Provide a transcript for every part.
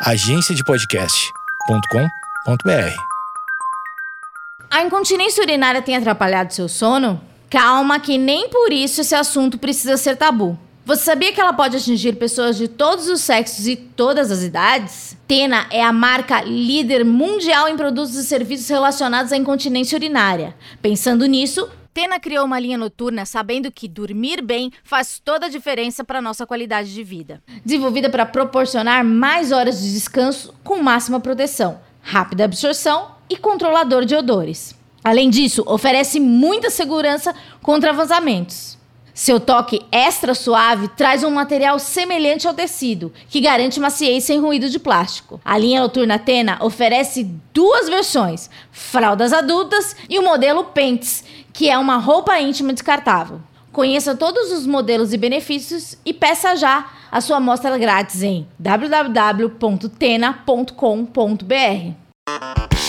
agenciadepodcast.com.br. A incontinência urinária tem atrapalhado seu sono? Calma, que nem por isso esse assunto precisa ser tabu. Você sabia que ela pode atingir pessoas de todos os sexos e todas as idades? Tena é a marca líder mundial em produtos e serviços relacionados à incontinência urinária. Pensando nisso, Tena criou uma linha noturna sabendo que dormir bem faz toda a diferença para nossa qualidade de vida. Desenvolvida para proporcionar mais horas de descanso com máxima proteção, rápida absorção e controlador de odores. Além disso, oferece muita segurança contra vazamentos. Seu toque extra suave traz um material semelhante ao tecido, que garante maciez sem ruído de plástico. A linha noturna Tena oferece duas versões: fraldas adultas e o modelo Pants, que é uma roupa íntima descartável. Conheça todos os modelos e benefícios e peça já a sua amostra grátis em www.tena.com.br.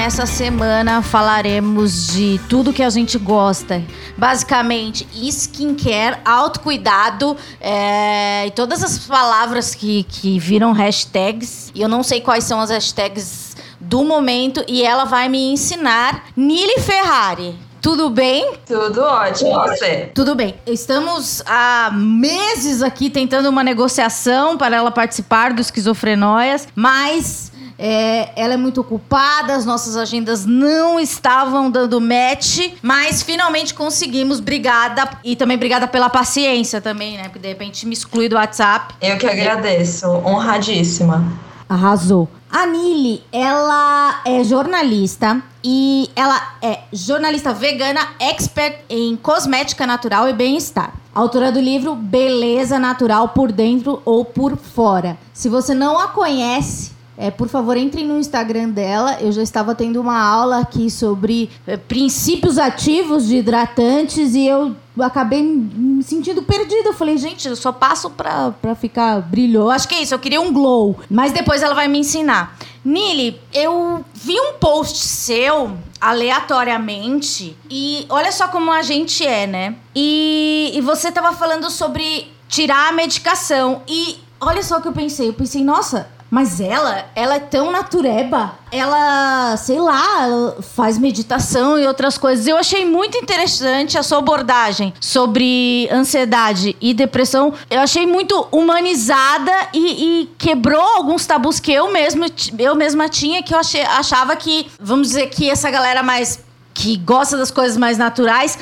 nessa semana falaremos de tudo que a gente gosta. Basicamente, skincare, autocuidado é, e todas as palavras que, que viram hashtags. E eu não sei quais são as hashtags do momento e ela vai me ensinar. Nili Ferrari. Tudo bem? Tudo ótimo, você? Tudo bem. Estamos há meses aqui tentando uma negociação para ela participar do Esquizofrenóias, mas é, ela é muito ocupada, as nossas agendas não estavam dando match, mas finalmente conseguimos. Obrigada. E também obrigada pela paciência também, né? Porque de repente me exclui do WhatsApp. Eu que agradeço. Honradíssima. Arrasou. A Nili, ela é jornalista e ela é jornalista vegana, expert em cosmética natural e bem-estar. Autora do livro Beleza Natural por Dentro ou por Fora. Se você não a conhece, é, por favor, entrem no Instagram dela. Eu já estava tendo uma aula aqui sobre é, princípios ativos de hidratantes e eu acabei me sentindo perdida. Eu falei, gente, eu só passo pra, ficar brilhoso. Acho que é isso, eu queria um glow. Mas depois ela vai me ensinar. Nili, eu vi um post seu aleatoriamente e olha só como a gente é, né? E, e você tava falando sobre tirar a medicação e olha só o que eu pensei. Eu pensei, nossa, mas ela, ela é tão natureba. Ela, sei lá, faz meditação e outras coisas. Eu achei muito interessante a sua abordagem sobre ansiedade e depressão. Eu achei muito humanizada e, e quebrou alguns tabus que eu mesmo eu mesma tinha que eu achei, achava que, vamos dizer que essa galera mais que gosta das coisas mais naturais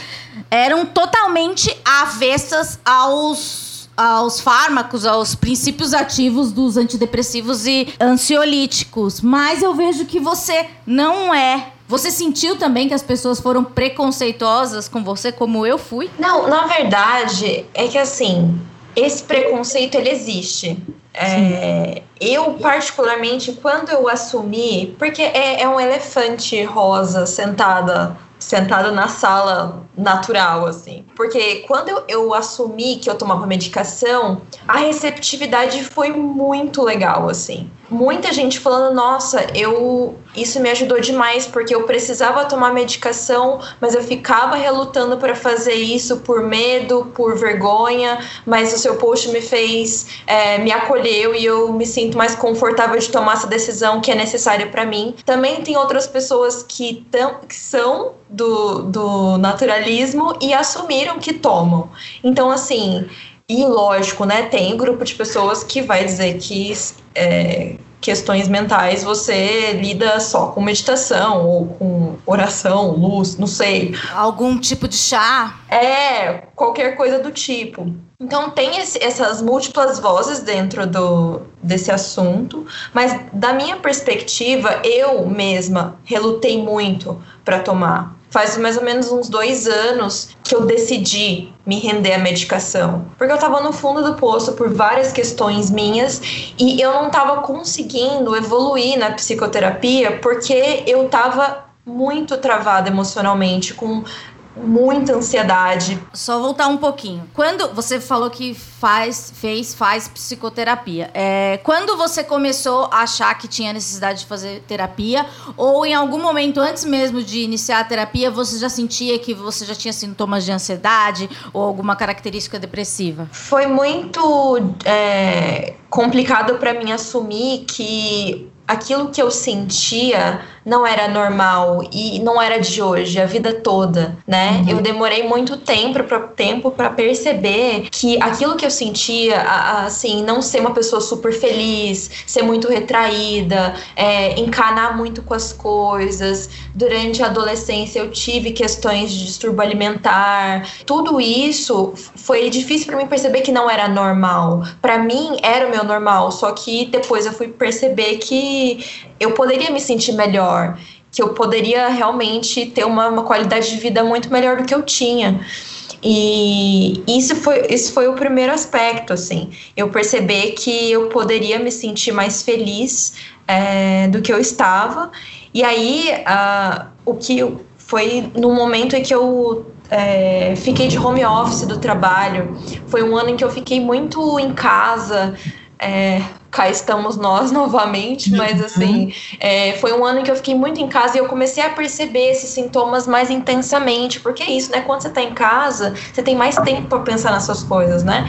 eram totalmente avessas aos aos fármacos, aos princípios ativos dos antidepressivos e ansiolíticos. Mas eu vejo que você não é. Você sentiu também que as pessoas foram preconceituosas com você, como eu fui? Não, na verdade, é que assim, esse preconceito ele existe. É, eu, particularmente, quando eu assumi, porque é, é um elefante rosa sentada sentado na sala natural, assim. Porque quando eu, eu, assumi que eu tomava medicação, a receptividade foi muito legal, assim. Muita gente falando, nossa, eu isso me ajudou demais, porque eu precisava tomar medicação, mas eu ficava relutando para fazer isso por medo, por vergonha, mas o seu post me fez, é, me acolheu e eu me sinto mais confortável de tomar essa decisão que é necessária para mim. Também tem outras pessoas que, tão, que são do, do naturalismo e assumiram que tomam. Então, assim, e lógico, né, tem grupo de pessoas que vai dizer que é, questões mentais você lida só com meditação ou com oração, luz, não sei. Algum tipo de chá? É, qualquer coisa do tipo. Então tem esse, essas múltiplas vozes dentro do, desse assunto, mas da minha perspectiva, eu mesma relutei muito para tomar faz mais ou menos uns dois anos que eu decidi me render à medicação. Porque eu estava no fundo do poço por várias questões minhas e eu não estava conseguindo evoluir na psicoterapia porque eu estava muito travada emocionalmente com muita ansiedade. Só voltar um pouquinho. Quando você falou que faz, fez, faz psicoterapia, é, quando você começou a achar que tinha necessidade de fazer terapia, ou em algum momento antes mesmo de iniciar a terapia, você já sentia que você já tinha sintomas de ansiedade ou alguma característica depressiva? Foi muito é, complicado para mim assumir que aquilo que eu sentia não era normal e não era de hoje, a vida toda, né? Uhum. Eu demorei muito tempo para tempo para perceber que aquilo que eu sentia, assim, não ser uma pessoa super feliz, ser muito retraída, é, encanar muito com as coisas. Durante a adolescência eu tive questões de distúrbio alimentar. Tudo isso foi difícil para mim perceber que não era normal. Para mim era o meu normal, só que depois eu fui perceber que eu poderia me sentir melhor, que eu poderia realmente ter uma, uma qualidade de vida muito melhor do que eu tinha. E isso foi, isso foi o primeiro aspecto, assim. Eu perceber que eu poderia me sentir mais feliz é, do que eu estava. E aí, uh, o que foi no momento em que eu é, fiquei de home office do trabalho, foi um ano em que eu fiquei muito em casa, é, cá estamos nós novamente, mas assim, uhum. é, foi um ano em que eu fiquei muito em casa e eu comecei a perceber esses sintomas mais intensamente, porque é isso, né? Quando você tá em casa, você tem mais tempo para pensar nas suas coisas, né?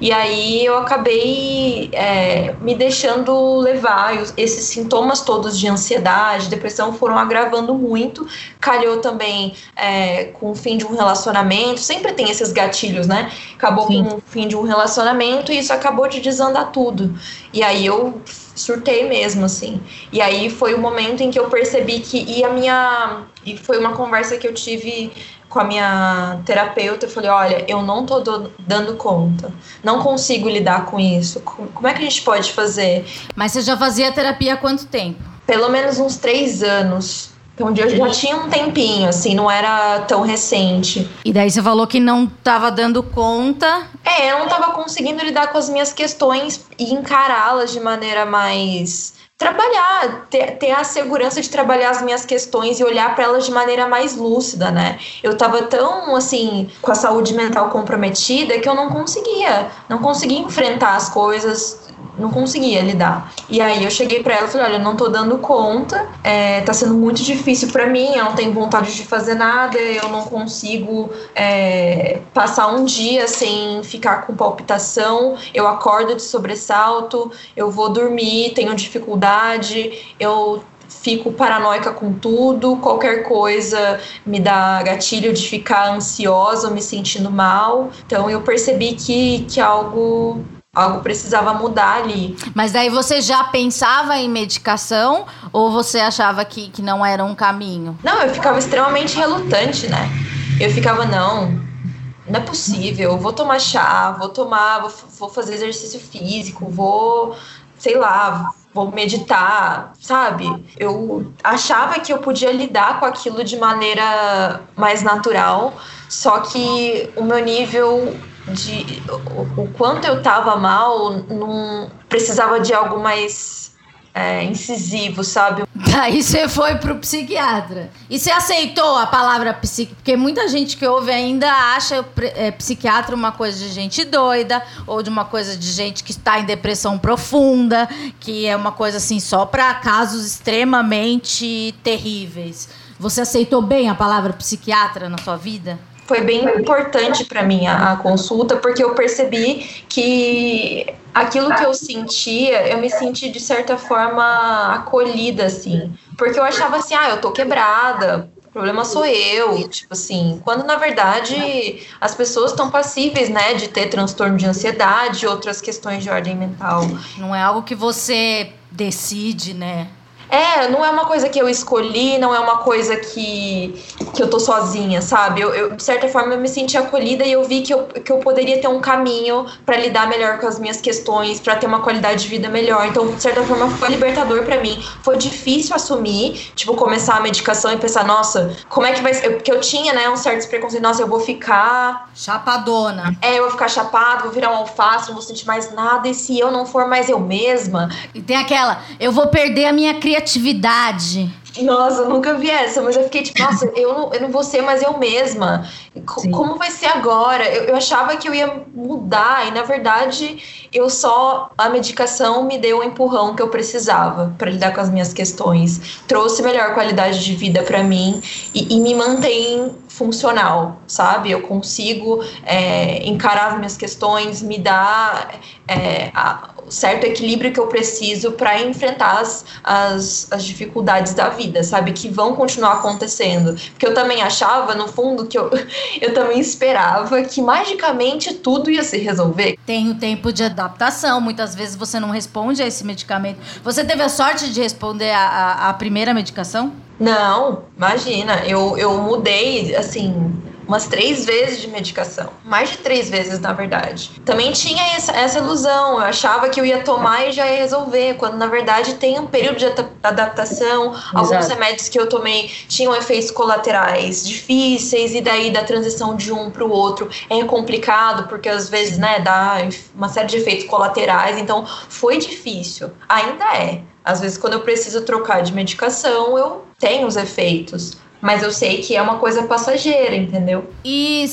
E aí eu acabei é, me deixando levar, esses sintomas todos de ansiedade, depressão foram agravando muito, calhou também é, com o fim de um relacionamento, sempre tem esses gatilhos, né? Acabou Sim. com o fim de um relacionamento e isso acabou de desandar tudo. E aí eu surtei mesmo, assim. E aí foi o momento em que eu percebi que. E a minha. E foi uma conversa que eu tive com a minha terapeuta. Eu falei: olha, eu não tô do, dando conta. Não consigo lidar com isso. Como é que a gente pode fazer? Mas você já fazia terapia há quanto tempo? Pelo menos uns três anos. Então eu já tinha um tempinho, assim, não era tão recente. E daí você falou que não estava dando conta. É, eu não estava conseguindo lidar com as minhas questões e encará-las de maneira mais trabalhar, ter, ter a segurança de trabalhar as minhas questões e olhar para elas de maneira mais lúcida, né? Eu tava tão, assim, com a saúde mental comprometida que eu não conseguia, não conseguia enfrentar as coisas não conseguia lidar. E aí eu cheguei para ela e falei: olha, eu não tô dando conta, é, tá sendo muito difícil para mim, eu não tenho vontade de fazer nada, eu não consigo é, passar um dia sem ficar com palpitação, eu acordo de sobressalto, eu vou dormir, tenho dificuldade, eu fico paranoica com tudo, qualquer coisa me dá gatilho de ficar ansiosa, me sentindo mal. Então eu percebi que, que algo algo precisava mudar ali. Mas daí você já pensava em medicação ou você achava que, que não era um caminho? Não, eu ficava extremamente relutante, né? Eu ficava, não, não é possível, vou tomar chá, vou tomar, vou, vou fazer exercício físico, vou, sei lá, vou meditar, sabe? Eu achava que eu podia lidar com aquilo de maneira mais natural, só que o meu nível de o, o quanto eu tava mal, não precisava de algo mais é, incisivo, sabe? Daí você foi pro psiquiatra. E você aceitou a palavra psiquiatra? Porque muita gente que ouve ainda acha é, psiquiatra uma coisa de gente doida, ou de uma coisa de gente que está em depressão profunda, que é uma coisa assim só para casos extremamente terríveis. Você aceitou bem a palavra psiquiatra na sua vida? Foi bem importante para mim a, a, consulta, porque eu percebi que aquilo que eu sentia, eu me senti de certa forma acolhida, assim. Porque eu achava assim, ah, eu tô quebrada, o problema sou eu, tipo assim, quando na verdade as pessoas estão passíveis, né, de ter transtorno de ansiedade e outras questões de ordem mental. Não é algo que você decide, né? É, não é uma coisa que eu escolhi, não é uma coisa que, que eu tô sozinha, sabe? Eu, eu de certa forma, eu me senti acolhida e eu vi que eu, que eu poderia ter um caminho para lidar melhor com as minhas questões, para ter uma qualidade de vida melhor. Então, de certa forma, foi libertador para mim. Foi difícil assumir, tipo, começar a medicação e pensar, nossa, como é que vai ser? Porque eu tinha, né, um certo preconceito, nossa, eu vou ficar. Chapadona. É, eu vou ficar chapado, vou virar um alface, não vou sentir mais nada. E se eu não for mais eu mesma? E tem aquela, eu vou perder a minha criatividade criatividade. Nossa, eu nunca vi essa, mas eu fiquei tipo, nossa, eu não, eu não vou ser mais eu mesma. C como vai ser agora? Eu, eu achava que eu ia mudar e, na verdade, eu só. A medicação me deu o empurrão que eu precisava para lidar com as minhas questões. Trouxe melhor qualidade de vida para mim e, e me mantém funcional, sabe? Eu consigo é, encarar as minhas questões, me dar é, a, o certo equilíbrio que eu preciso para enfrentar as, as, as, dificuldades da vida, sabe? Que vão continuar acontecendo. Porque eu também achava, no fundo, que eu, eu também esperava que magicamente tudo ia se resolver. Tem o tempo de adaptação, muitas vezes você não responde a esse medicamento. Você teve a sorte de responder a, a, a primeira medicação? Não, imagina, eu, eu mudei, assim, umas três vezes de medicação. Mais de três vezes, na verdade. Também tinha essa, essa ilusão. Eu achava que eu ia tomar e já ia resolver, quando na verdade tem um período de adaptação. Exato. Alguns remédios que eu tomei tinham efeitos colaterais difíceis, e daí da transição de um para o outro é complicado, porque às vezes, né, dá uma série de efeitos colaterais. Então, foi difícil. Ainda é. Às vezes, quando eu preciso trocar de medicação, eu tenho os efeitos. Mas eu sei que é uma coisa passageira, entendeu? E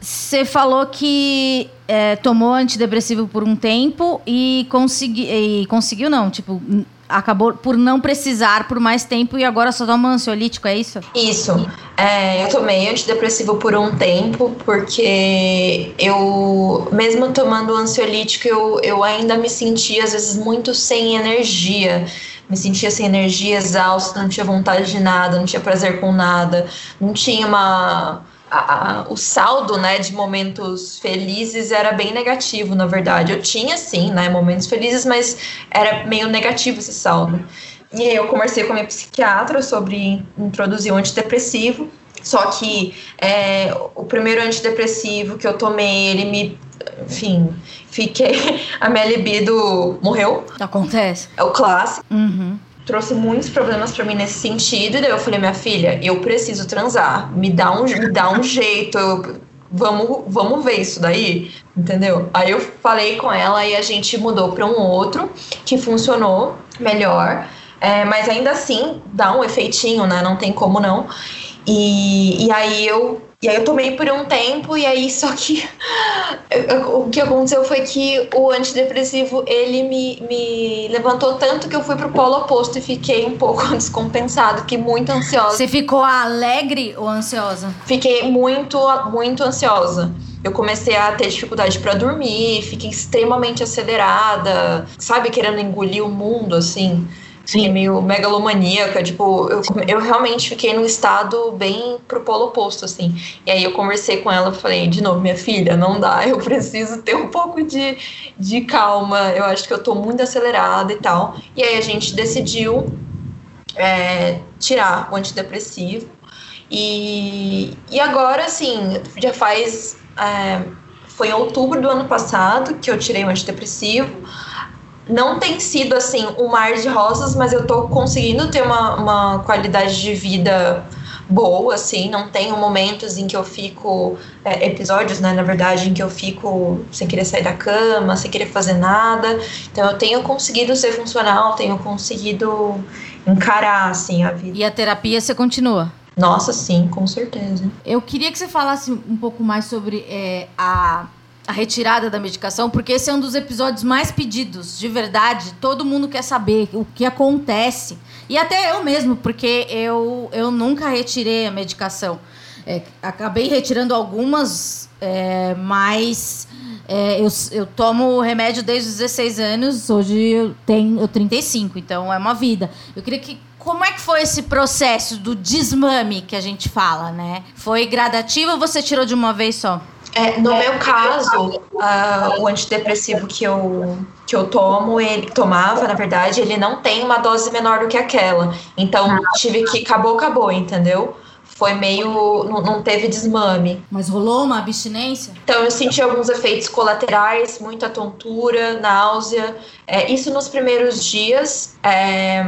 você falou que é, tomou antidepressivo por um tempo e, consegui, e conseguiu, não, tipo, acabou por não precisar por mais tempo e agora só toma ansiolítico, é isso? Isso. É, eu tomei antidepressivo por um tempo, porque eu, mesmo tomando ansiolítico, eu, eu ainda me sentia, às vezes, muito sem energia. Me sentia sem energia, exausta, não tinha vontade de nada, não tinha prazer com nada, não tinha uma a, a, o saldo, né, de momentos felizes era bem negativo, na verdade. Eu tinha, sim, né, momentos felizes, mas era meio negativo esse saldo. E eu conversei com a minha psiquiatra sobre introduzir um antidepressivo, só que é, o primeiro antidepressivo que eu tomei, ele me, enfim, fiquei, a minha libido morreu. Acontece. É o clássico. Uhum trouxe muitos problemas para mim nesse sentido. E daí eu falei, minha filha, eu preciso transar. Me dá um, me dá um jeito. Eu, vamos, vamos ver isso daí, entendeu? Aí eu falei com ela e a gente mudou para um outro que funcionou melhor. É, mas ainda assim dá um efeitinho, né? Não tem como não. E, e aí eu e aí eu tomei por um tempo e aí só que o que aconteceu foi que o antidepressivo ele me, me levantou tanto que eu fui pro polo oposto e fiquei um pouco descompensado, que muito ansiosa. Você ficou alegre ou ansiosa? Fiquei muito muito ansiosa. Eu comecei a ter dificuldade para dormir, fiquei extremamente acelerada, sabe, querendo engolir o mundo assim. Sim. meio megalomaníaca, tipo, eu, eu realmente fiquei num estado bem pro polo oposto, assim. E aí eu conversei com ela, falei, de novo, minha filha, não dá, eu preciso ter um pouco de, de calma, eu acho que eu tô muito acelerada e tal. E aí a gente decidiu é, tirar o antidepressivo. E, e agora, assim, já faz. É, foi em outubro do ano passado que eu tirei o antidepressivo não tem sido assim um mar de rosas, mas eu tô conseguindo ter uma, uma qualidade de vida boa, assim, não tenho momentos em que eu fico, é, episódios, né, na verdade, em que eu fico sem querer sair da cama, sem querer fazer nada, então eu tenho conseguido ser funcional, tenho conseguido encarar, assim, a vida. E a terapia você continua? Nossa, sim, com certeza. Eu queria que você falasse um pouco mais sobre é, a a retirada da medicação, porque esse é um dos episódios mais pedidos, de verdade. Todo mundo quer saber o que acontece. E até eu mesmo, porque eu, eu nunca retirei a medicação. É, acabei retirando algumas, é, mas é, eu, eu tomo remédio desde os 16 anos, hoje eu tenho eu 35, então é uma vida. Eu queria que. Como é que foi esse processo do desmame que a gente fala, né? Foi gradativo ou você tirou de uma vez só? É, no meu caso, uh, o antidepressivo que eu, que eu tomo, ele tomava, na verdade, ele não tem uma dose menor do que aquela. Então, ah. tive que acabou, acabou, entendeu? Foi meio. Não, não teve desmame. Mas rolou uma abstinência? Então, eu senti alguns efeitos colaterais, muita tontura, náusea. É, isso nos primeiros dias. É,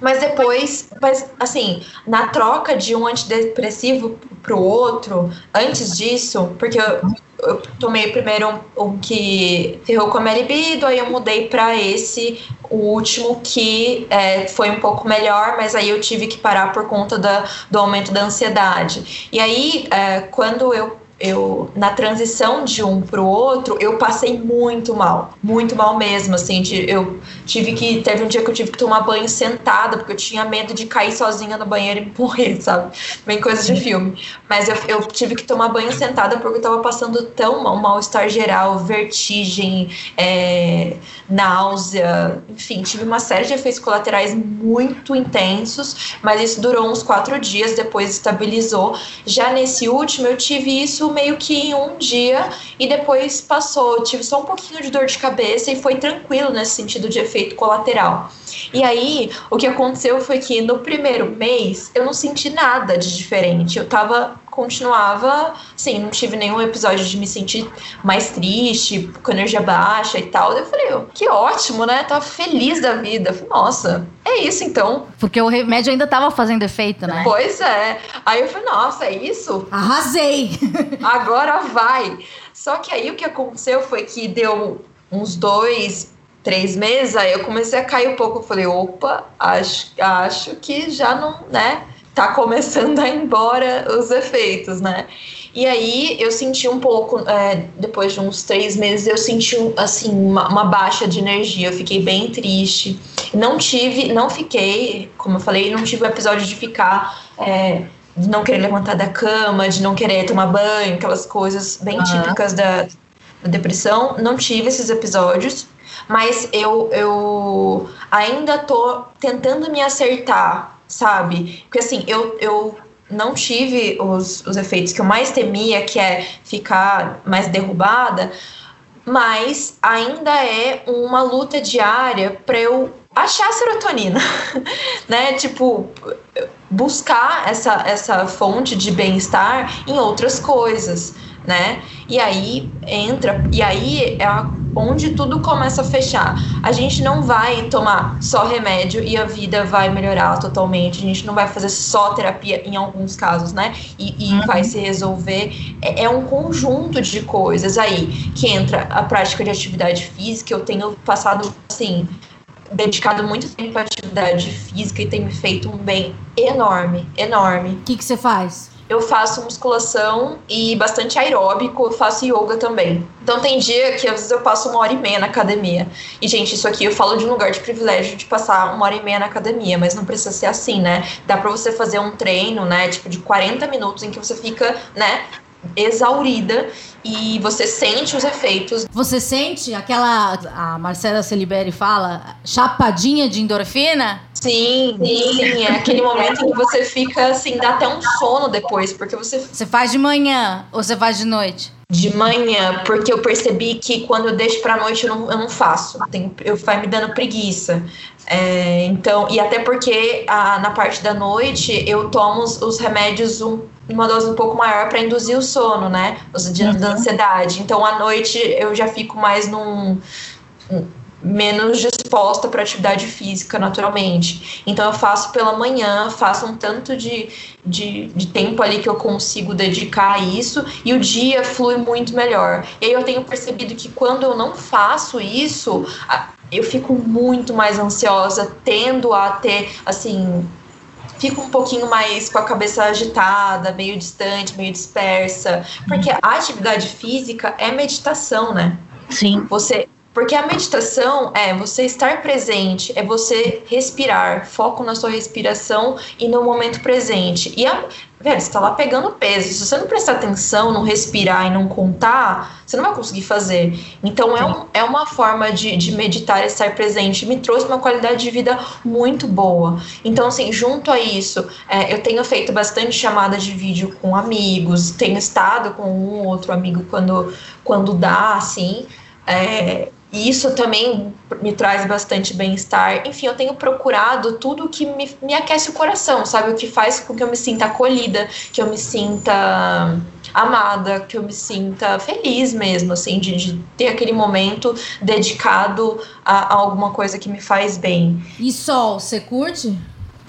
mas depois, mas assim, na troca de um antidepressivo pro outro, antes disso, porque eu, eu tomei primeiro um, que ferrou com a minha libido, aí eu mudei para esse, o último, que é, foi um pouco melhor, mas aí eu tive que parar por conta da, do aumento da ansiedade. E aí, é, quando eu eu na transição de um para o outro, eu passei muito mal, muito mal mesmo, assim, de, eu tive que teve um dia que eu tive que tomar banho sentada porque eu tinha medo de cair sozinha no banheiro e morrer, sabe? Bem coisa de filme. Mas eu, eu tive que tomar banho sentada porque eu tava passando tão mal, mal-estar geral, vertigem, é, náusea, enfim, tive uma série de efeitos colaterais muito intensos, mas isso durou uns quatro dias, depois estabilizou. Já nesse último, eu tive isso meio que em um dia e depois passou. Tive só um pouquinho de dor de cabeça e foi tranquilo nesse sentido de efeito colateral. E aí, o que aconteceu foi que no primeiro mês eu não senti nada de diferente. Eu tava continuava, assim, não tive nenhum episódio de me sentir mais triste, com energia baixa e tal. Eu falei, oh, que ótimo, né? Tava feliz da vida. Falei, nossa, é isso então. Porque o remédio ainda tava fazendo efeito, né? Pois é. Aí eu falei, nossa, é isso? Arrasei! Agora vai. Só que aí o que aconteceu foi que deu uns dois, três meses, aí eu comecei a cair um pouco. Eu falei, opa, acho, acho que já não, né? Tá começando a ir embora os efeitos, né? E aí eu senti um pouco, é, depois de uns três meses, eu senti assim uma, uma, baixa de energia. Eu fiquei bem triste. Não tive, não fiquei, como eu falei, não tive o episódio de ficar. É, de não querer levantar da cama, de não querer tomar banho, aquelas coisas bem uhum. típicas da, da depressão. Não tive esses episódios, mas eu, eu ainda tô tentando me acertar sabe? Porque assim, eu, eu não tive os, os efeitos que eu mais temia, que é ficar mais derrubada, mas ainda é uma luta diária para eu achar serotonina, né? Tipo, buscar essa, essa fonte de bem-estar em outras coisas né? E aí entra, e aí é onde tudo começa a fechar. A gente não vai tomar só remédio e a vida vai melhorar totalmente. A gente não vai fazer só terapia em alguns casos, né? E, e uhum. vai se resolver. É, é, um conjunto de coisas aí que entra a prática de atividade física. Eu tenho passado, assim, dedicado muito tempo à atividade física e tem me feito um bem enorme, enorme. O que, que você faz? Eu faço musculação e bastante aeróbico, eu faço yoga também. Então tem dia que às vezes eu passo uma hora e meia na academia. E, gente, isso aqui eu falo de um lugar de privilégio de passar uma hora e meia na academia, mas não precisa ser assim, né? Dá pra você fazer um treino, né, tipo, de 40 minutos em que você fica, né, exaurida e você sente os efeitos. Você sente aquela. A Marcela Celiberi fala, chapadinha de endorfina? Sim, sim, é aquele momento em que você fica assim, dá até um sono depois, porque você. Você faz de manhã ou você faz de noite? De manhã, porque eu percebi que quando eu deixo pra noite eu não, eu não faço. Tem, eu vai me dando preguiça. É, então, e até porque a, na parte da noite eu tomo os, os remédios um, uma dose um pouco maior para induzir o sono, né? Os dias uhum. da ansiedade. Então, à noite eu já fico mais num menos disposta para atividade física naturalmente. Então eu faço pela manhã, faço um tanto de, de, de, tempo ali que eu consigo dedicar a isso e o dia flui muito melhor. E aí eu tenho percebido que quando eu não faço isso, eu fico muito mais ansiosa, tendo a ter, assim, fico um pouquinho mais com a cabeça agitada, meio distante, meio dispersa, porque a atividade física é meditação, né? Sim. Você porque a meditação é você estar presente, é você respirar, foco na sua respiração e no momento presente. E a, velho, você tá lá pegando peso. Se você não prestar atenção, não respirar e não contar, você não vai conseguir fazer. Então é, um, é uma forma de, de meditar e estar presente. Me trouxe uma qualidade de vida muito boa. Então, assim, junto a isso, é, eu tenho feito bastante chamada de vídeo com amigos, tenho estado com um ou outro amigo quando, quando dá, assim. É, e isso também me traz bastante bem-estar. Enfim, eu tenho procurado tudo que me, me aquece o coração, sabe? O que faz com que eu me sinta acolhida, que eu me sinta amada, que eu me sinta feliz mesmo, assim, de, de ter aquele momento dedicado a, a, alguma coisa que me faz bem. E sol, você curte?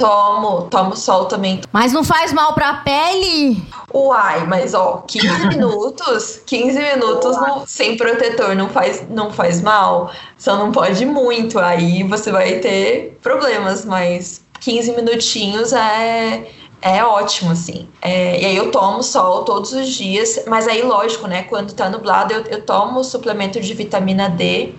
Tomo, tomo sol também. Mas não faz mal pra pele? Uai, mas ó, 15 minutos, 15 minutos não, sem protetor não faz, não faz mal. Só não pode muito, aí você vai ter problemas, mas 15 minutinhos é é ótimo, assim. É, e aí eu tomo sol todos os dias, mas aí, lógico, né? Quando tá nublado, eu, eu tomo suplemento de vitamina D.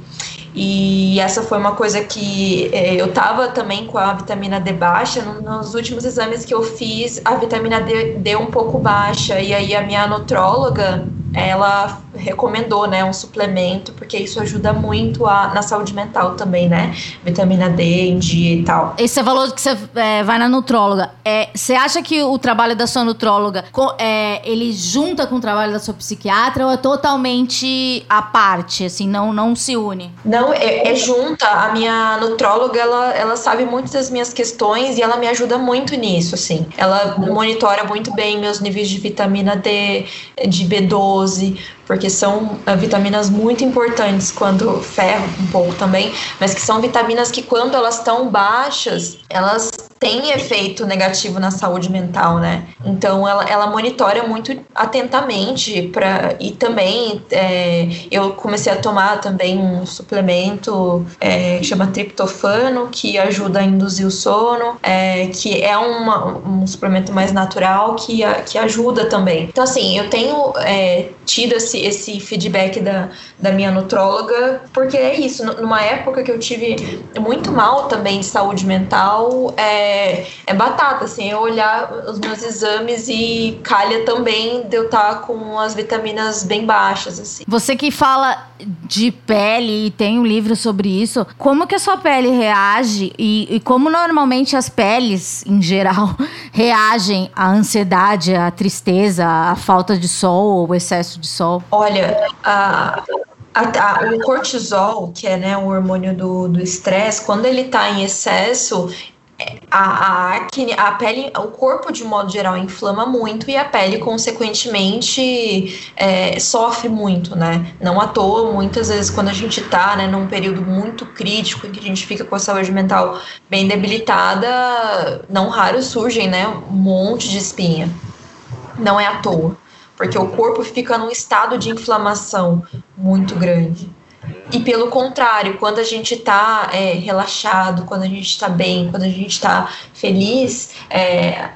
E essa foi uma coisa que é, eu tava também com a vitamina D baixa. nos últimos exames que eu fiz, a vitamina D deu um pouco baixa. E aí a minha nutróloga ela recomendou, né, um suplemento, porque isso ajuda muito a, na saúde mental também, né? Vitamina D em dia e tal. E você falou que você é, vai na nutróloga. É, você acha que o trabalho da sua nutróloga, é, ele junta com o trabalho da sua psiquiatra ou é totalmente à parte, assim, não, não se une? Não, é, é junta. A minha nutróloga, ela, ela sabe muito das minhas questões e ela me ajuda muito nisso, assim. Ela monitora muito bem meus níveis de vitamina D, de B12, porque são uh, vitaminas muito importantes quando ferro um pouco também, mas que são vitaminas que quando elas estão baixas, elas têm efeito negativo na saúde mental, né? Então ela, ela monitora muito atentamente para e também é, eu comecei a tomar também um suplemento é, que chama triptofano que ajuda a induzir o sono, é, que é uma, um suplemento mais natural que, que ajuda também. Então assim eu tenho é, tido esse, esse feedback da, da minha nutróloga porque é isso. Numa época que eu tive muito mal também de saúde mental é, é, é, batata, assim, eu olhar os meus exames e calha também de eu estar tá com as vitaminas bem baixas, assim. Você que fala de pele e tem um livro sobre isso, como que a sua pele reage e, e como normalmente as peles, em geral, reagem à ansiedade, à tristeza, à falta de sol ou excesso de sol? Olha, a, a, a, o cortisol, que é né, o hormônio do estresse, quando ele está em excesso, a, a acne, a pele, o corpo de modo geral inflama muito e a pele, consequentemente, é, sofre muito, né? Não à toa, muitas vezes, quando a gente tá, né, num período muito crítico em que a gente fica com a saúde mental bem debilitada, não raro surgem, né, um monte de espinha. Não é à toa, porque o corpo fica num estado de inflamação muito grande. E pelo contrário, quando a gente está é, relaxado, quando a gente está bem, quando a gente está feliz, é,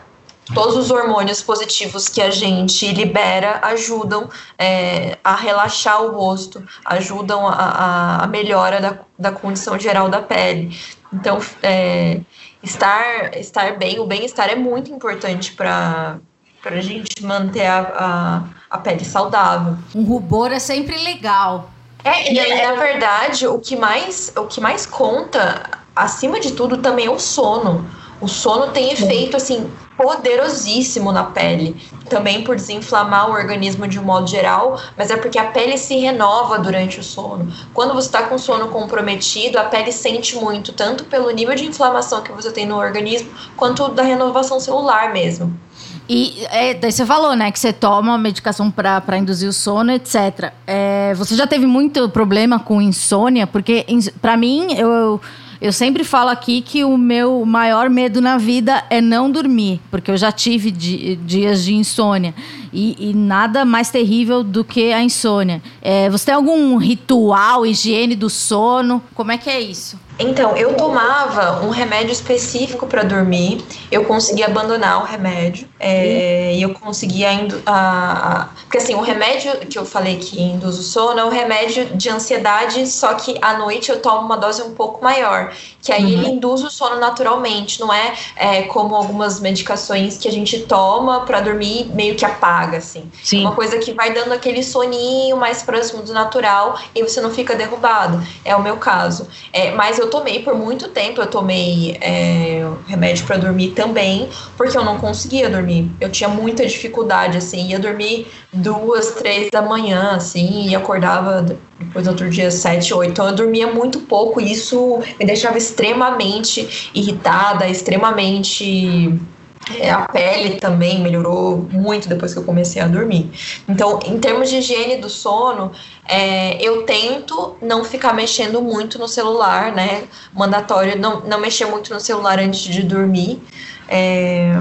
todos os hormônios positivos que a gente libera ajudam é, a relaxar o rosto, ajudam a, a, a melhora da, da, condição geral da pele. Então, é, estar, estar bem, o bem-estar é muito importante para a gente manter a, a, a pele saudável. Um rubor é sempre legal. É, e na verdade, o que mais, o que mais conta, acima de tudo, também é o sono. O sono tem efeito assim poderosíssimo na pele, também por desinflamar o organismo de um modo geral, mas é porque a pele se renova durante o sono. Quando você está com sono comprometido, a pele sente muito, tanto pelo nível de inflamação que você tem no organismo, quanto da renovação celular mesmo. E é, daí você falou, né, que você toma medicação para induzir o sono, etc. É, você já teve muito problema com insônia? Porque, para mim, eu, eu sempre falo aqui que o meu maior medo na vida é não dormir, porque eu já tive di dias de insônia. E, e, nada mais terrível do que a insônia. É, você tem algum ritual, higiene do sono? Como é que é isso? Então, eu tomava um remédio específico para dormir. Eu consegui abandonar o remédio. É, e eu conseguia. A, a, porque, assim, o remédio que eu falei que induz o sono é um remédio de ansiedade, só que à noite eu tomo uma dose um pouco maior. Que aí uhum. ele induz o sono naturalmente. Não é, é, como algumas medicações que a gente toma para dormir meio que apaga, assim. Sim. Uma coisa que vai dando aquele soninho mais próximo do natural e você não fica derrubado. É o meu caso. É, mas eu tomei por muito tempo, eu tomei é, remédio para dormir também, porque eu não conseguia dormir. Eu tinha muita dificuldade, assim, ia dormir duas, três da manhã, assim, e acordava depois do outro dia sete, oito. Então eu dormia muito pouco e isso me deixava extremamente irritada, extremamente É, a pele também melhorou muito depois que eu comecei a dormir. Então, em termos de higiene do sono, é, eu tento não ficar mexendo muito no celular, né? Mandatório não, não mexer muito no celular antes de dormir. É,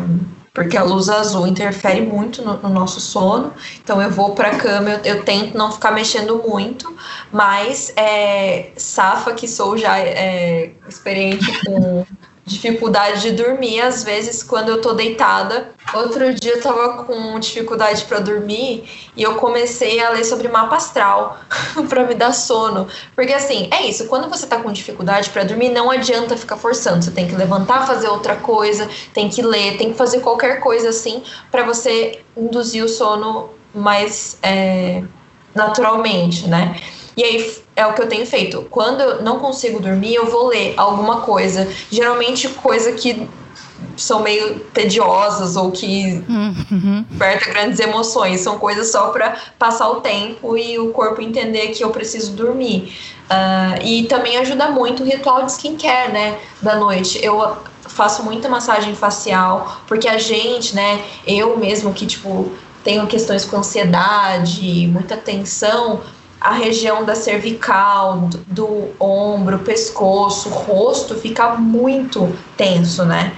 porque a luz azul interfere muito no, no nosso sono. Então eu vou para a cama, eu, eu, tento não ficar mexendo muito, mas é, safa que sou já é, experiente com dificuldade de dormir, às vezes, quando eu tô deitada. Outro dia eu tava com dificuldade para dormir e eu comecei a ler sobre mapa astral para me dar sono. Porque assim, é isso, quando você tá com dificuldade para dormir, não adianta ficar forçando. Você tem que levantar, fazer outra coisa, tem que ler, tem que fazer qualquer coisa assim para você induzir o sono mais é, naturalmente, né? E aí é o que eu tenho feito. Quando eu não consigo dormir, eu vou ler alguma coisa. Geralmente coisa que são meio tediosas ou que uhum. desperta grandes emoções. São coisas só para passar o tempo e o corpo entender que eu preciso dormir. Uh, e também ajuda muito o ritual de skincare, né? Da noite. Eu faço muita massagem facial, porque a gente, né? Eu mesmo que, tipo, tenho questões com ansiedade, muita tensão, a região da cervical, do, do ombro, pescoço, rosto fica muito tenso, né?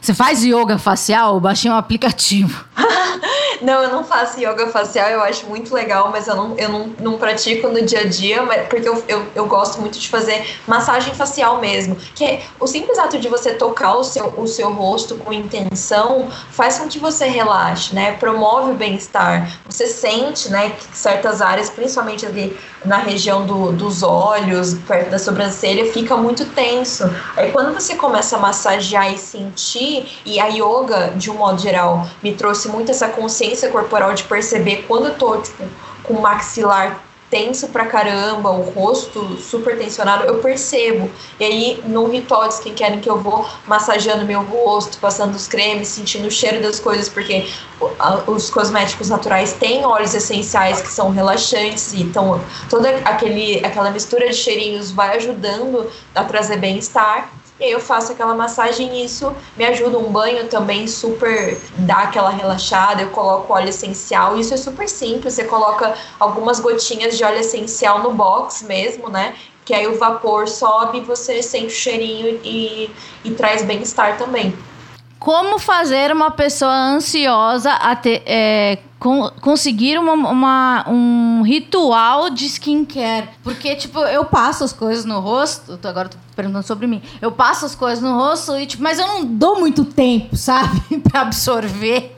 Você faz yoga facial? Baixei um aplicativo. não, eu não faço yoga facial, eu acho muito legal, mas eu não, eu não, não pratico no dia a dia, mas, porque eu, eu, eu gosto muito de fazer massagem facial mesmo. Que é, o simples ato de você tocar o seu, o seu rosto com intenção faz com que você relaxe, né? Promove o bem-estar. Você sente, né, que certas áreas, principalmente ali na região do, dos olhos, perto da sobrancelha, fica muito tenso. Aí quando você começa a massagear e sentir, e a yoga, de um modo geral, me trouxe muito essa consciência corporal de perceber quando eu tô, tipo, com o maxilar tenso pra caramba, o rosto super tensionado, eu percebo. E aí, no ritual de skincare que eu vou massageando meu rosto, passando os cremes, sentindo o cheiro das coisas, porque os cosméticos naturais têm óleos essenciais que são relaxantes, e então toda aquele, aquela mistura de cheirinhos vai ajudando a trazer bem-estar. E aí eu faço aquela massagem e isso me ajuda. Um banho também super dá aquela relaxada. Eu coloco óleo essencial. Isso é super simples. Você coloca algumas gotinhas de óleo essencial no box mesmo, né? Que aí o vapor sobe, você sente o cheirinho e, e traz bem-estar também. Como fazer uma pessoa ansiosa a ter, é, con conseguir uma, uma, um ritual de skincare? Porque, tipo, eu passo as coisas no rosto, agora tô perguntando sobre mim. Eu passo as coisas no rosto, e, tipo, mas eu não dou muito tempo, sabe? pra absorver.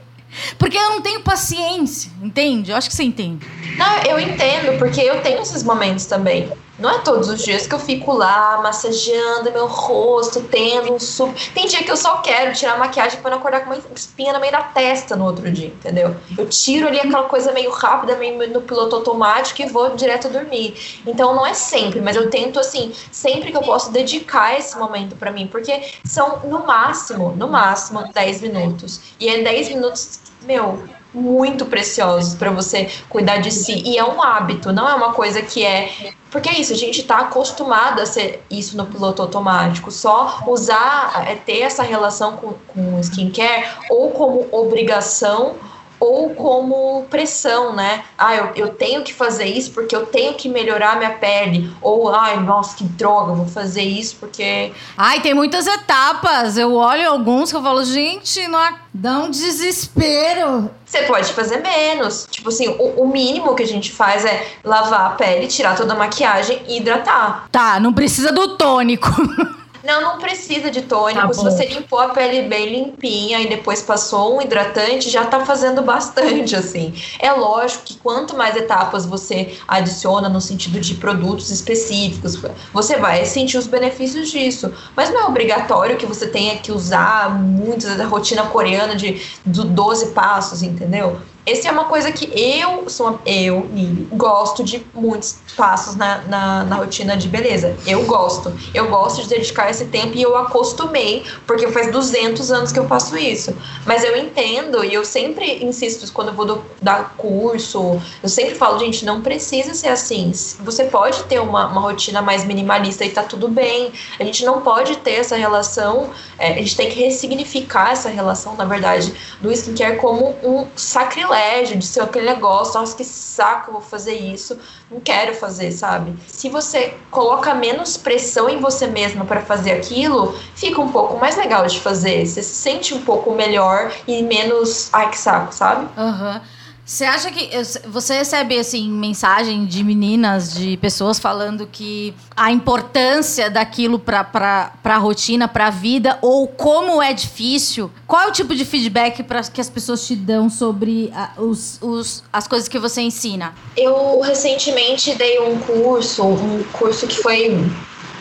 Porque eu não tenho paciência, entende? Eu acho que você entende. Não, eu entendo, porque eu tenho esses momentos também. Não é todos os dias que eu fico lá massageando meu rosto, tendo um suco. Tem dia que eu só quero tirar a maquiagem para não acordar com uma espinha no meio da testa no outro dia, entendeu? Eu tiro ali aquela coisa meio rápida, meio no piloto automático e vou direto dormir. Então não é sempre, mas eu tento assim, sempre que eu posso dedicar esse momento para mim, porque são no máximo, no máximo 10 minutos. E é 10 minutos, meu, muito preciosos para você cuidar de si. E é um hábito, não é uma coisa que é. Porque é isso, a gente está acostumado a ser isso no piloto automático. Só usar, é ter essa relação com, com skincare ou como obrigação ou como pressão, né? Ah, eu, eu tenho que fazer isso porque eu tenho que melhorar minha pele. Ou, ai, nossa, que droga, vou fazer isso porque. Ai, tem muitas etapas. Eu olho alguns que eu falo, gente, não dá um desespero. Você pode fazer menos. Tipo assim, o, o, mínimo que a gente faz é lavar a pele, tirar toda a maquiagem e hidratar. Tá, não precisa do tônico. Não, não precisa de tônico. Tá Se você limpou a pele bem limpinha e depois passou um hidratante, já tá fazendo bastante, assim. É lógico que quanto mais etapas você adiciona no sentido de produtos específicos, você vai sentir os benefícios disso. Mas não é obrigatório que você tenha que usar muito da rotina coreana de, de 12 passos, entendeu? Essa é uma coisa que eu sou eu, Nili, gosto de muitos passos na, na, na, rotina de beleza. Eu gosto. Eu gosto de dedicar esse tempo e eu acostumei, porque faz 200 anos que eu faço isso. Mas eu entendo e eu sempre insisto quando eu vou do, dar curso, eu sempre falo, gente, não precisa ser assim. Você pode ter uma, uma rotina mais minimalista e tá tudo bem. A gente não pode ter essa relação, é, a gente tem que ressignificar essa relação, na verdade, do skincare como um sacrilégio, de ser aquele negócio, nossa, que saco, vou fazer isso, não quero fazer, sabe? Se você coloca menos pressão em você mesma para fazer aquilo, fica um pouco mais legal de fazer, você se sente um pouco melhor e menos, ai que saco, sabe? Aham. Uhum. Você acha que você recebe assim mensagem de meninas, de pessoas falando que a importância daquilo para para a rotina, para a vida ou como é difícil? Qual é o tipo de feedback para que as pessoas te dão sobre a, os, os, as coisas que você ensina? Eu recentemente dei um curso, um curso que foi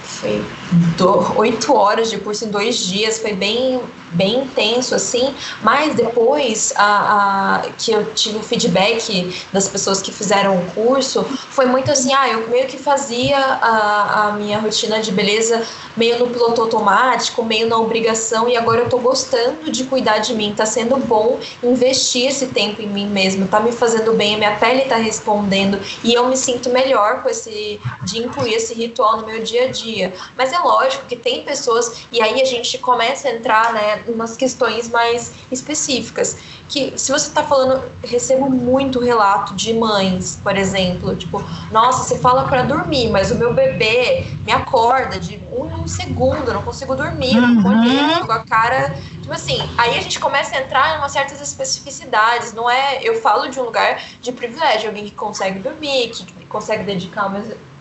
foi oito horas de curso em dois dias, foi bem bem intenso assim, mas depois a, a, que eu tive o feedback das pessoas que fizeram o curso, foi muito assim, ah, eu meio que fazia a, a minha rotina de beleza meio no piloto automático, meio na obrigação, e agora eu tô gostando de cuidar de mim, tá sendo bom investir esse tempo em mim mesmo, tá me fazendo bem, a minha pele tá respondendo, e eu me sinto melhor com esse, de incluir esse ritual no meu dia a dia. Mas é lógico que tem pessoas, e aí a gente começa a entrar, né, umas questões mais específicas. Que se você está falando, recebo muito relato de mães, por exemplo, tipo, nossa, você fala para dormir, mas o meu bebê me acorda de um, um segundo, eu não consigo dormir, não uhum. com a cara Tipo assim, aí a gente começa a entrar em umas certas especificidades, não é? Eu falo de um lugar de privilégio, alguém que consegue dormir, que consegue dedicar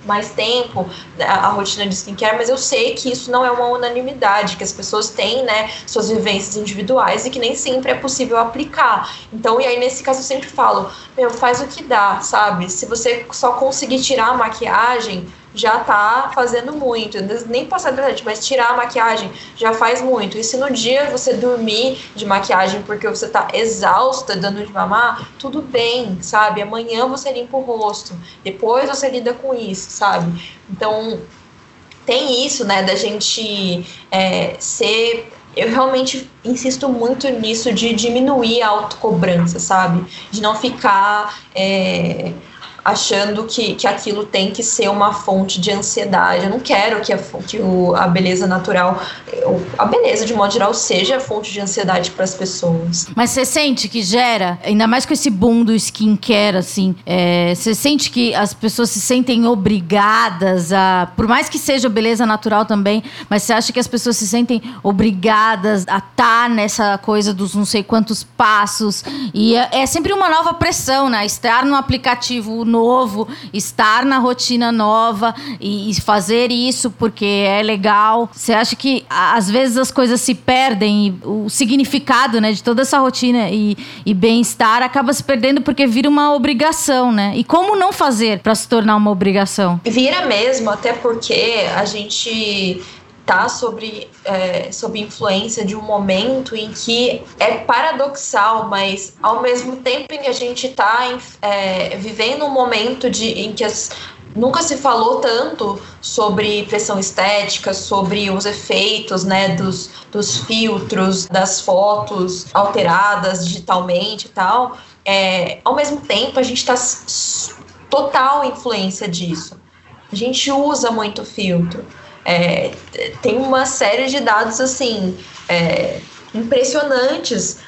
mais tempo a, a, rotina de skincare, mas eu sei que isso não é uma unanimidade, que as pessoas têm, né, suas vivências individuais e que nem sempre é possível aplicar. Então, e aí nesse caso eu sempre falo, meu, faz o que dá, sabe? Se você só conseguir tirar a maquiagem, já tá fazendo muito. Nem passar verdade, mas tirar a maquiagem já faz muito. E se no dia você dormir de maquiagem porque você tá exausta dando de mamar, tudo bem, sabe? Amanhã você limpa o rosto, depois você lida com isso, sabe? Então tem isso, né, da gente é, ser eu realmente insisto muito nisso de diminuir a autocobrança, sabe? De não ficar é, achando que, que aquilo tem que ser uma fonte de ansiedade. Eu não quero que a, que o, a beleza natural, a beleza de modo geral, seja fonte de ansiedade para as pessoas. Mas você sente que gera, ainda mais com esse boom do skincare, assim, é, você sente que as pessoas se sentem obrigadas a. Por mais que seja beleza natural também, mas você acha que as pessoas se sentem obrigadas a estar tá nessa coisa dos não sei quantos passos? E é, é sempre uma nova pressão, né? Estar no aplicativo novo estar na rotina nova e, e fazer isso porque é legal. Você acha que às vezes as coisas se perdem e o significado, né, de toda essa rotina e, e bem-estar acaba se perdendo porque vira uma obrigação, né? E como não fazer para se tornar uma obrigação? Vira mesmo, até porque a gente está sobre, é, sob influência de um momento em que é paradoxal, mas ao mesmo tempo em que a gente está é, vivendo um momento de, em que as, nunca se falou tanto sobre pressão estética, sobre os efeitos né, dos, dos filtros, das fotos alteradas digitalmente e tal. É, ao mesmo tempo, a gente está total influência disso. A gente usa muito filtro. É, tem uma série de dados assim é, impressionantes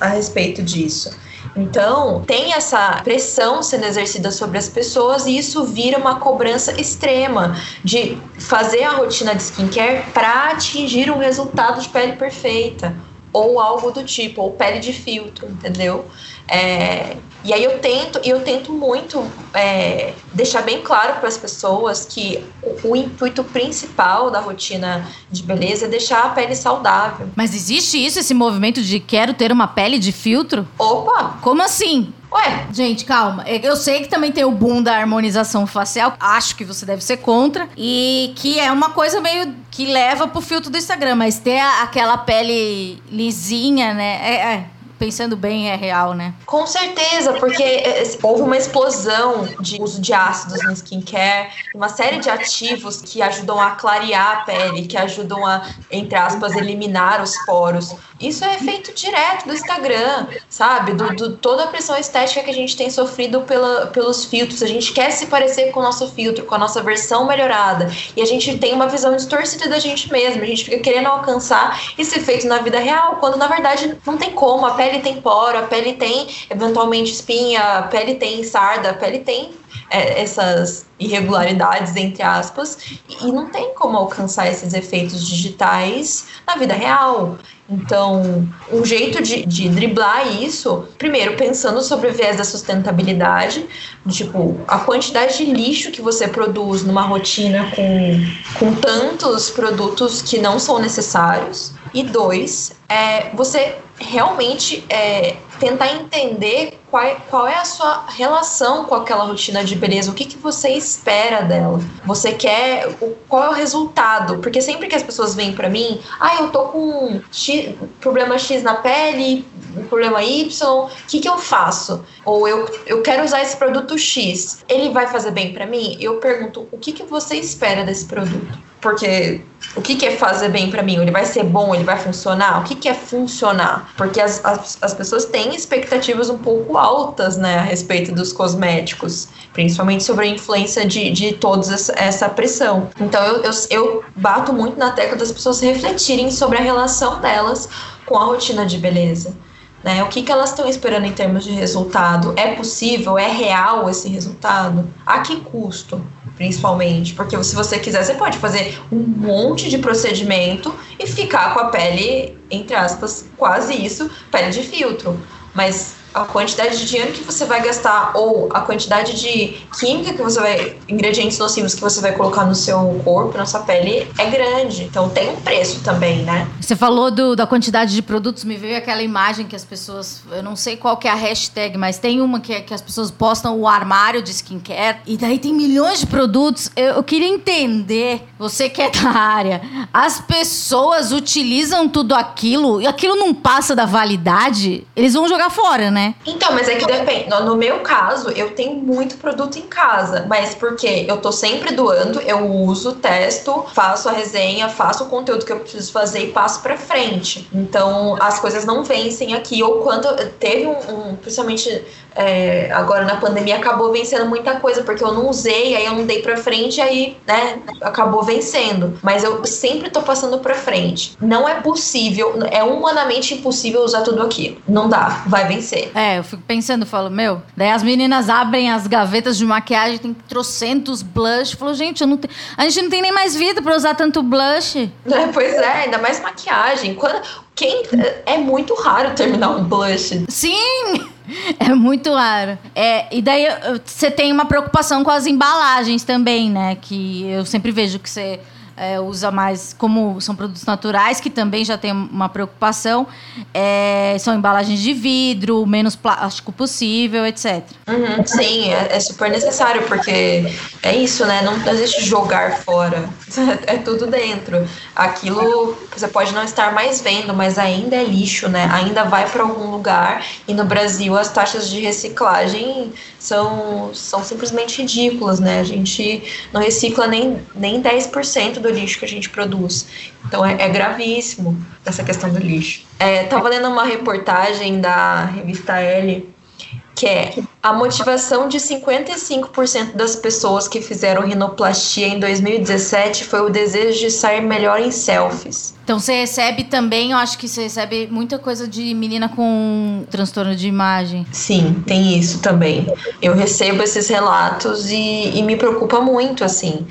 a respeito disso. Então, tem essa pressão sendo exercida sobre as pessoas e isso vira uma cobrança extrema de fazer a rotina de skincare para atingir um resultado de pele perfeita ou algo do tipo, ou pele de filtro, entendeu? É, e aí eu tento, eu tento muito é, deixar bem claro para as pessoas que o, o, intuito principal da rotina de beleza é deixar a pele saudável. Mas existe isso, esse movimento de quero ter uma pele de filtro? Opa! Como assim? Ué, gente, calma. Eu sei que também tem o boom da harmonização facial. Acho que você deve ser contra. E que é uma coisa meio que leva pro filtro do Instagram. Mas ter aquela pele lisinha, né? É, é pensando bem, é real, né? Com certeza, porque é, houve uma explosão de uso de ácidos no skincare, uma série de ativos que ajudam a clarear a pele, que ajudam a, entre aspas, eliminar os poros. Isso é efeito direto do Instagram, sabe? Do, do, toda a pressão estética que a gente tem sofrido pela, pelos filtros. A gente quer se parecer com o nosso filtro, com a nossa versão melhorada. E a gente tem uma visão distorcida da gente mesmo. A gente fica querendo alcançar esse efeito na vida real, quando na verdade não tem como. A pele tem poro, a pele tem eventualmente espinha, a pele tem sarda, a pele tem é, essas irregularidades, entre aspas, e não tem como alcançar esses efeitos digitais na vida real. Então, um jeito de, de, driblar isso, primeiro pensando sobre o viés da sustentabilidade, tipo, a quantidade de lixo que você produz numa rotina com, com tantos produtos que não são necessários. E dois, é você realmente é, tentar entender qual é, qual é a sua relação com aquela rotina de beleza, o que, que você espera dela. Você quer. O, qual é o resultado? Porque sempre que as pessoas vêm para mim, ah, eu tô com X, problema X na pele, problema Y, o que, que eu faço? Ou eu, eu quero usar esse produto X, ele vai fazer bem para mim? Eu pergunto, o que, que você espera desse produto? Porque o que, que é fazer bem para mim? Ele vai ser bom? Ele vai funcionar? O que, que é funcionar? Porque as, as, as pessoas têm expectativas um pouco altas né, a respeito dos cosméticos, principalmente sobre a influência de, de toda essa pressão. Então eu, eu, eu bato muito na tecla das pessoas refletirem sobre a relação delas com a rotina de beleza. Né? O que, que elas estão esperando em termos de resultado? É possível? É real esse resultado? A que custo? Principalmente. Porque se você quiser, você pode fazer um monte de procedimento e ficar com a pele, entre aspas, quase isso, pele de filtro. Mas a quantidade de dinheiro que você vai gastar ou a quantidade de química que você vai, ingredientes nocivos que você vai colocar no seu corpo, na sua pele, é grande. Então tem um preço também, né? Você falou do, da quantidade de produtos, me veio aquela imagem que as pessoas, eu não sei qual que é a hashtag, mas tem uma que, que as pessoas postam o armário de skincare e daí tem milhões de produtos. Eu, eu queria entender, você que é da área, as pessoas utilizam tudo aquilo e aquilo não passa da validade, eles vão jogar fora, né? Então, mas é que depende. No meu caso, eu tenho muito produto em casa, mas porque eu tô sempre doando, eu uso, testo, faço a resenha, faço o conteúdo que eu preciso fazer e passo para frente. Então, as coisas não vencem aqui. Ou quando teve um, um principalmente é, agora na pandemia acabou vencendo muita coisa, porque eu não usei, aí eu não dei pra frente, aí, né, acabou vencendo. Mas eu sempre tô passando pra frente. Não é possível, é humanamente impossível usar tudo aquilo. Não dá, vai vencer. É, eu fico pensando, falo, meu, daí as meninas abrem as gavetas de maquiagem, tem trocentos blush. Falou, gente, eu não te... a gente não tem nem mais vida pra usar tanto blush. É, pois é, ainda mais maquiagem. Quando, quem, é muito raro terminar um blush. Sim! É muito raro. É, e daí você tem uma preocupação com as embalagens também, né? Que eu sempre vejo que você é, usa mais, como são produtos naturais, que também já tem uma preocupação, é, são embalagens de vidro, menos plástico possível, etc. Uhum, sim, é, é, super necessário, porque é isso, né? Não existe jogar fora, é tudo dentro. Aquilo você pode não estar mais vendo, mas ainda é lixo, né? Ainda vai para algum lugar, e no Brasil as taxas de reciclagem são, são simplesmente ridículas, né? A gente não recicla nem, nem 10% do lixo que a gente produz. Então é, é gravíssimo essa questão do lixo. É, tava lendo uma reportagem da revista L que é a motivação de 55% das pessoas que fizeram rinoplastia em 2017 foi o desejo de sair melhor em selfies. Então você recebe também, eu acho que você recebe muita coisa de menina com transtorno de imagem. Sim, tem isso também. Eu recebo esses relatos e, e me preocupa muito, assim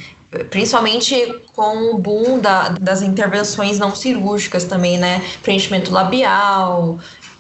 principalmente com o boom da, das intervenções não cirúrgicas também, né? Preenchimento labial,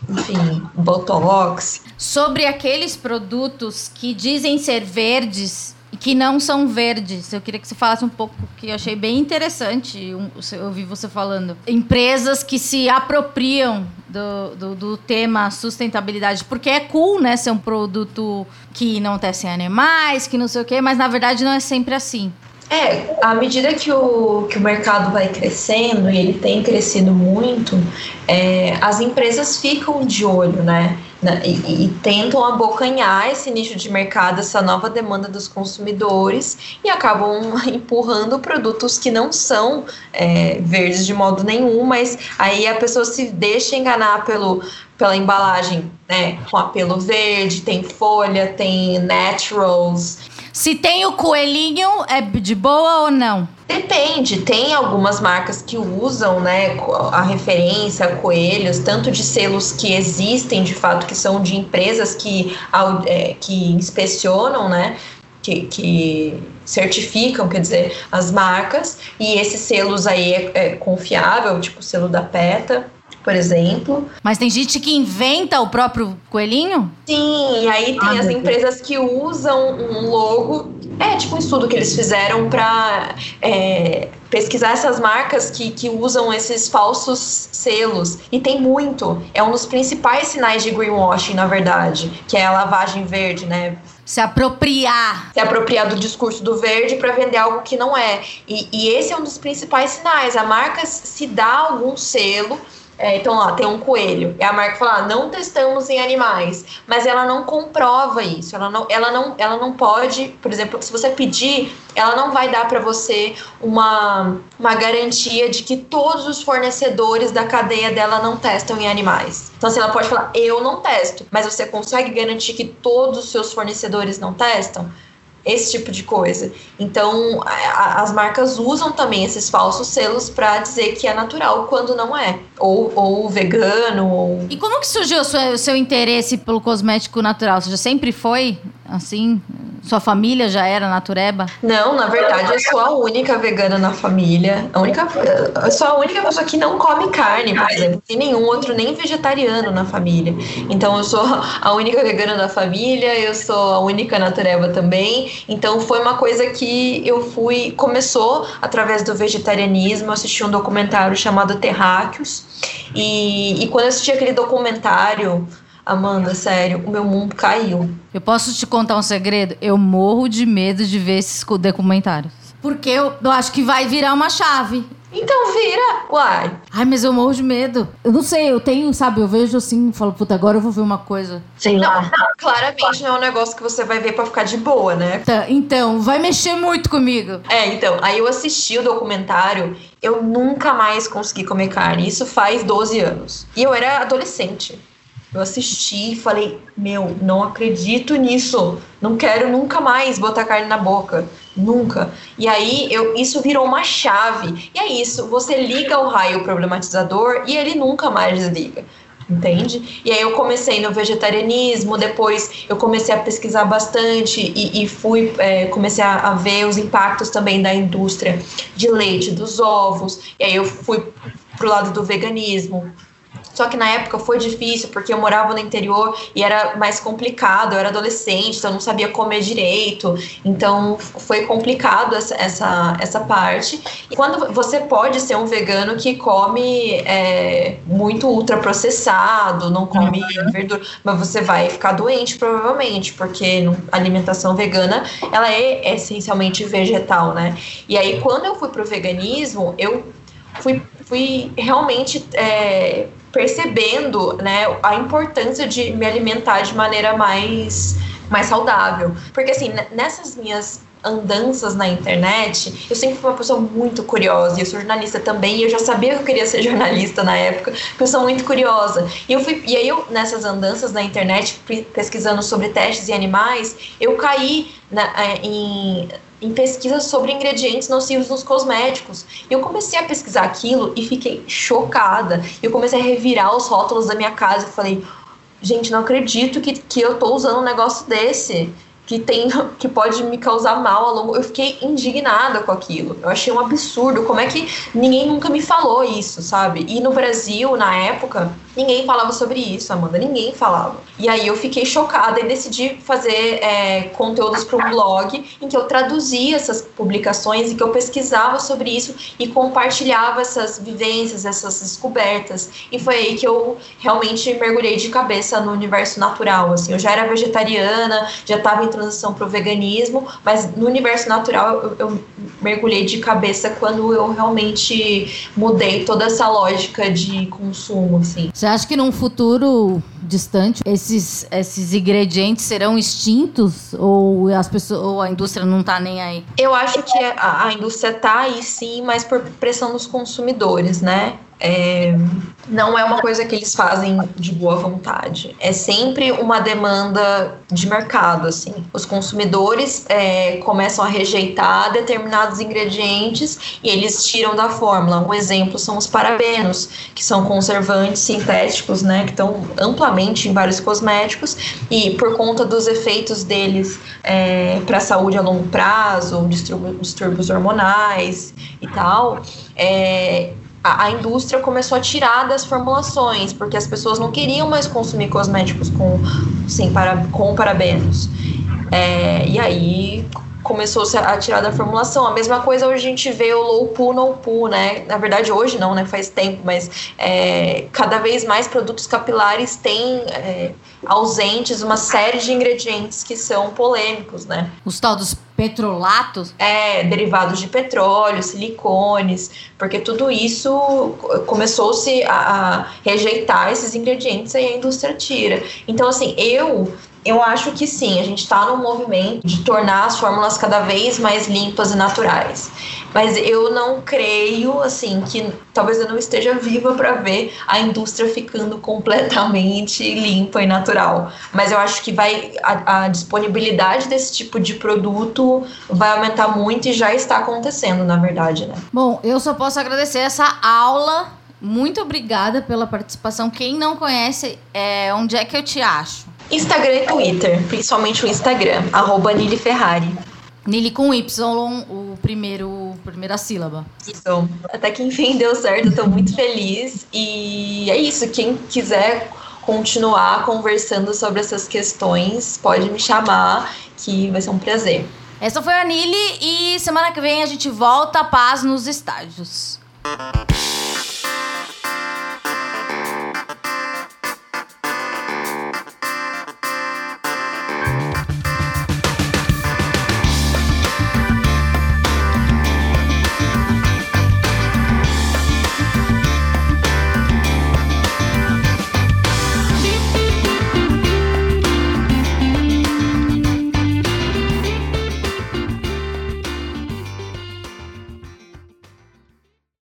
enfim, botox. Sobre aqueles produtos que dizem ser verdes e que não são verdes. Eu queria que você falasse um pouco, que eu achei bem interessante, eu ouvi você falando. Empresas que se apropriam do, do, do, tema sustentabilidade, porque é cool, né, ser um produto que não tece animais, que não sei o quê, mas na verdade não é sempre assim. É, à medida que o, que o mercado vai crescendo, e ele tem crescido muito, é, as empresas ficam de olho, né? E, e, tentam abocanhar esse nicho de mercado, essa nova demanda dos consumidores e acabam empurrando produtos que não são é, verdes de modo nenhum, mas aí a pessoa se deixa enganar pelo, pela embalagem, né? Com apelo verde, tem folha, tem naturals. Se tem o coelhinho, é de boa ou não? Depende, tem algumas marcas que usam né, a referência a coelhos, tanto de selos que existem de fato, que são de empresas que, é, que inspecionam, né? Que, que, certificam, quer dizer, as marcas, e esses selos aí é, é confiável, tipo o selo da PETA, por exemplo. Mas tem gente que inventa o próprio coelhinho? Sim, e aí tem ah, as empresas que usam um logo. É tipo um estudo que eles fizeram para é, pesquisar essas marcas que, que usam esses falsos selos. E tem muito. É um dos principais sinais de greenwashing, na verdade, que é a lavagem verde, né? Se apropriar. Se apropriar do discurso do verde para vender algo que não é. E, e esse é um dos principais sinais. A marca se dá algum selo é, então, tem um coelho. E a marca fala, ah, não testamos em animais. Mas ela não comprova isso. Ela não, ela, não, ela não pode, por exemplo, se você pedir, ela não vai dar para você uma, uma garantia de que todos os fornecedores da cadeia dela não testam em animais. Então, assim, ela pode falar, eu não testo. Mas você consegue garantir que todos os seus fornecedores não testam? Esse tipo de coisa. Então, a, as marcas usam também esses falsos selos para dizer que é natural quando não é, ou, ou vegano. Ou... E como que surgiu o seu, o seu interesse pelo cosmético natural? Você já sempre foi assim? Sua família já era natureba? Não, na verdade eu sou a única vegana na família. A única, eu sou a única pessoa que não come carne, por exemplo. Tem nenhum outro, nem vegetariano na família. Então eu sou a única vegana da família, eu sou a única natureba também. Então foi uma coisa que eu fui. Começou através do vegetarianismo. Assisti um documentário chamado Terráqueos. E, e quando eu assisti aquele documentário Amanda, sério, o meu mundo caiu. Eu posso te contar um segredo? Eu morro de medo de ver esses documentários. Porque eu, eu acho que vai virar uma chave. Então vira, uai. Ai, mas eu morro de medo. Eu não sei, eu tenho, sabe, eu vejo assim, falo, puta, agora eu vou ver uma coisa. Sei lá. Não, claramente não é um negócio que você vai ver pra ficar de boa, né? Tá, então, vai mexer muito comigo. É, então, aí eu assisti o documentário, eu nunca mais consegui comer carne. Isso faz 12 anos. E eu era adolescente. Eu assisti e falei, meu, não acredito nisso. Não quero nunca mais botar carne na boca. Nunca. E aí eu, isso virou uma chave. E é isso, você liga o raio problematizador e ele nunca mais desliga. Entende? E aí eu comecei no vegetarianismo, depois eu comecei a pesquisar bastante e, e fui é, comecei a, a, ver os impactos também da indústria de leite, dos ovos. E aí eu fui pro lado do veganismo, só que na época foi difícil, porque eu morava no interior e era mais complicado. Eu era adolescente, então eu não sabia comer direito. Então foi complicado essa, essa, essa parte. E quando você pode ser um vegano que come é, muito ultraprocessado, não come uhum. verdura, mas você vai ficar doente provavelmente, porque a alimentação vegana ela é essencialmente vegetal, né? E aí quando eu fui pro veganismo, eu fui, fui realmente é, percebendo né, a importância de me alimentar de maneira mais, mais saudável. Porque, assim, nessas minhas andanças na internet, eu sempre fui uma pessoa muito curiosa, e eu sou jornalista também, e eu já sabia que eu queria ser jornalista na época, porque eu sou muito curiosa. E, eu fui, e aí, eu, nessas andanças na internet, pesquisando sobre testes em animais, eu caí na, é, em em pesquisas sobre ingredientes nocivos nos cosméticos. E eu comecei a pesquisar aquilo e fiquei chocada. Eu comecei a revirar os rótulos da minha casa e falei: gente, não acredito que, que eu tô usando um negócio desse que tem que pode me causar mal a longo. Eu fiquei indignada com aquilo. Eu achei um absurdo. Como é que ninguém nunca me falou isso, sabe? E no Brasil, na época, ninguém falava sobre isso, Amanda. Ninguém falava. E aí eu fiquei chocada e decidi fazer é, conteúdos para um blog em que eu traduzia essas publicações e que eu pesquisava sobre isso e compartilhava essas vivências, essas descobertas. E foi aí que eu realmente mergulhei de cabeça no universo natural. Assim, eu já era vegetariana, já estava em transição para o veganismo, mas no universo natural eu, eu mergulhei de cabeça quando eu realmente mudei toda essa lógica de consumo, assim. Você acha que num futuro distante esses, esses ingredientes serão extintos ou as pessoas ou a indústria não tá nem aí? Eu acho que a, a indústria tá aí sim, mas por pressão dos consumidores, né? É, não é uma coisa que eles fazem de boa vontade. É sempre uma demanda de mercado, assim. Os consumidores é, começam a rejeitar determinados ingredientes e eles tiram da fórmula. Um exemplo são os parabenos, que são conservantes sintéticos, né, que estão amplamente em vários cosméticos e por conta dos efeitos deles é, para a saúde a longo prazo, distúrbios hormonais e tal, é, a, a, indústria começou a tirar das formulações, porque as pessoas não queriam mais consumir cosméticos com, sem para, com parabenos. É, e aí começou a tirar da formulação. A mesma coisa hoje a gente vê o low poo, no poo, né? Na verdade hoje não, né? Faz tempo, mas é, cada vez mais produtos capilares têm é, ausentes uma série de ingredientes que são polêmicos, né? Os tal dos petrolatos? É, derivados de petróleo, silicones, porque tudo isso começou-se a, a rejeitar esses ingredientes e a indústria tira. Então, assim, eu eu acho que sim, a gente está num movimento de tornar as fórmulas cada vez mais limpas e naturais. Mas eu não creio, assim, que talvez eu não esteja viva para ver a indústria ficando completamente limpa e natural. Mas eu acho que vai a, a disponibilidade desse tipo de produto vai aumentar muito e já está acontecendo, na verdade, né? Bom, eu só posso agradecer essa aula muito obrigada pela participação. Quem não conhece, é, onde é que eu te acho? Instagram e Twitter, principalmente o Instagram, arroba Nili Ferrari. Nili com Y, o primeiro, primeira sílaba. Isso. Até que enfim deu certo, estou muito feliz. E é isso, quem quiser continuar conversando sobre essas questões, pode me chamar, que vai ser um prazer. Essa foi a Nili e semana que vem a gente volta a paz nos estádios.